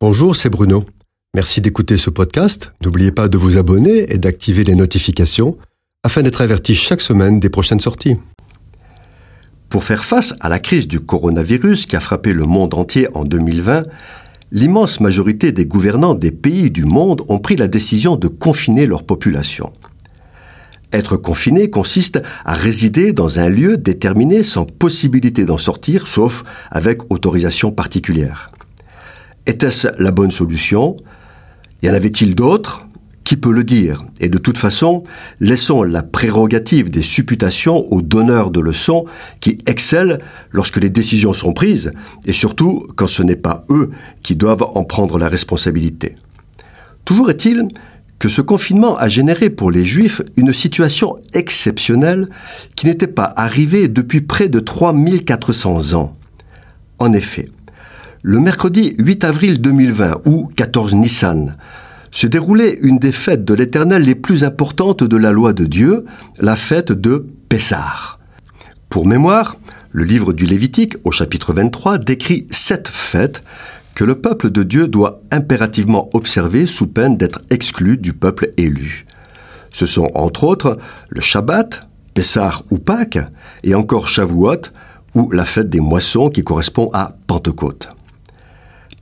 Bonjour, c'est Bruno. Merci d'écouter ce podcast. N'oubliez pas de vous abonner et d'activer les notifications afin d'être averti chaque semaine des prochaines sorties. Pour faire face à la crise du coronavirus qui a frappé le monde entier en 2020, l'immense majorité des gouvernants des pays du monde ont pris la décision de confiner leur population. Être confiné consiste à résider dans un lieu déterminé sans possibilité d'en sortir, sauf avec autorisation particulière. Était-ce la bonne solution? Y en avait-il d'autres? Qui peut le dire? Et de toute façon, laissons la prérogative des supputations aux donneurs de leçons qui excellent lorsque les décisions sont prises, et surtout quand ce n'est pas eux qui doivent en prendre la responsabilité. Toujours est-il que ce confinement a généré pour les Juifs une situation exceptionnelle qui n'était pas arrivée depuis près de 3400 ans. En effet, le mercredi 8 avril 2020 ou 14 Nissan se déroulait une des fêtes de l'Éternel les plus importantes de la loi de Dieu, la fête de Pessah. Pour mémoire, le livre du Lévitique au chapitre 23 décrit sept fêtes que le peuple de Dieu doit impérativement observer sous peine d'être exclu du peuple élu. Ce sont entre autres le Shabbat, Pessah ou Pâques, et encore Shavuot, ou la fête des moissons qui correspond à Pentecôte.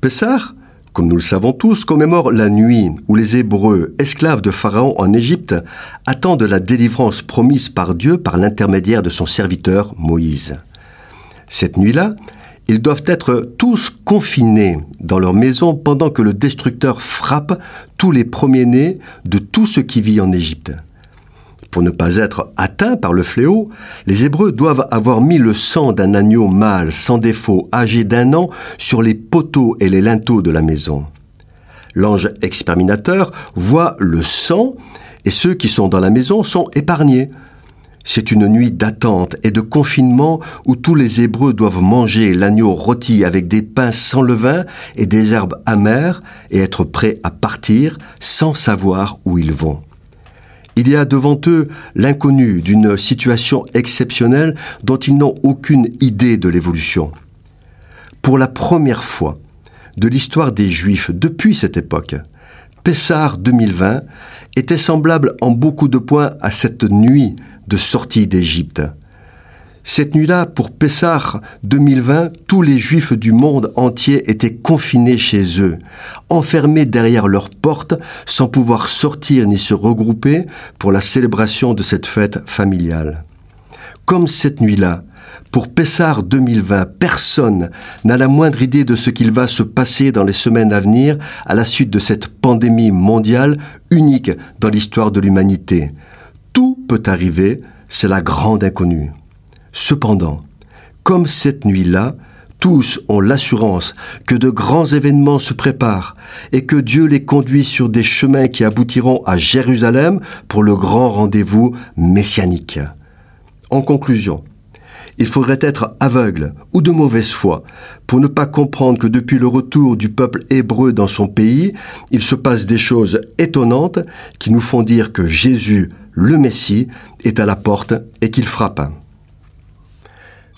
Pessah, comme nous le savons tous, commémore la nuit où les Hébreux, esclaves de Pharaon en Égypte, attendent la délivrance promise par Dieu par l'intermédiaire de son serviteur Moïse. Cette nuit-là, ils doivent être tous confinés dans leur maison pendant que le destructeur frappe tous les premiers-nés de tout ce qui vit en Égypte. Pour ne pas être atteints par le fléau, les Hébreux doivent avoir mis le sang d'un agneau mâle sans défaut âgé d'un an sur les poteaux et les linteaux de la maison. L'ange exterminateur voit le sang et ceux qui sont dans la maison sont épargnés. C'est une nuit d'attente et de confinement où tous les Hébreux doivent manger l'agneau rôti avec des pains sans levain et des herbes amères et être prêts à partir sans savoir où ils vont. Il y a devant eux l'inconnu d'une situation exceptionnelle dont ils n'ont aucune idée de l'évolution. Pour la première fois de l'histoire des Juifs depuis cette époque, Pessar 2020 était semblable en beaucoup de points à cette nuit de sortie d'Égypte. Cette nuit-là, pour Pessah 2020, tous les juifs du monde entier étaient confinés chez eux, enfermés derrière leurs portes, sans pouvoir sortir ni se regrouper pour la célébration de cette fête familiale. Comme cette nuit-là, pour Pessar 2020, personne n'a la moindre idée de ce qu'il va se passer dans les semaines à venir à la suite de cette pandémie mondiale unique dans l'histoire de l'humanité. Tout peut arriver, c'est la grande inconnue. Cependant, comme cette nuit-là, tous ont l'assurance que de grands événements se préparent et que Dieu les conduit sur des chemins qui aboutiront à Jérusalem pour le grand rendez-vous messianique. En conclusion, il faudrait être aveugle ou de mauvaise foi pour ne pas comprendre que depuis le retour du peuple hébreu dans son pays, il se passe des choses étonnantes qui nous font dire que Jésus, le Messie, est à la porte et qu'il frappe.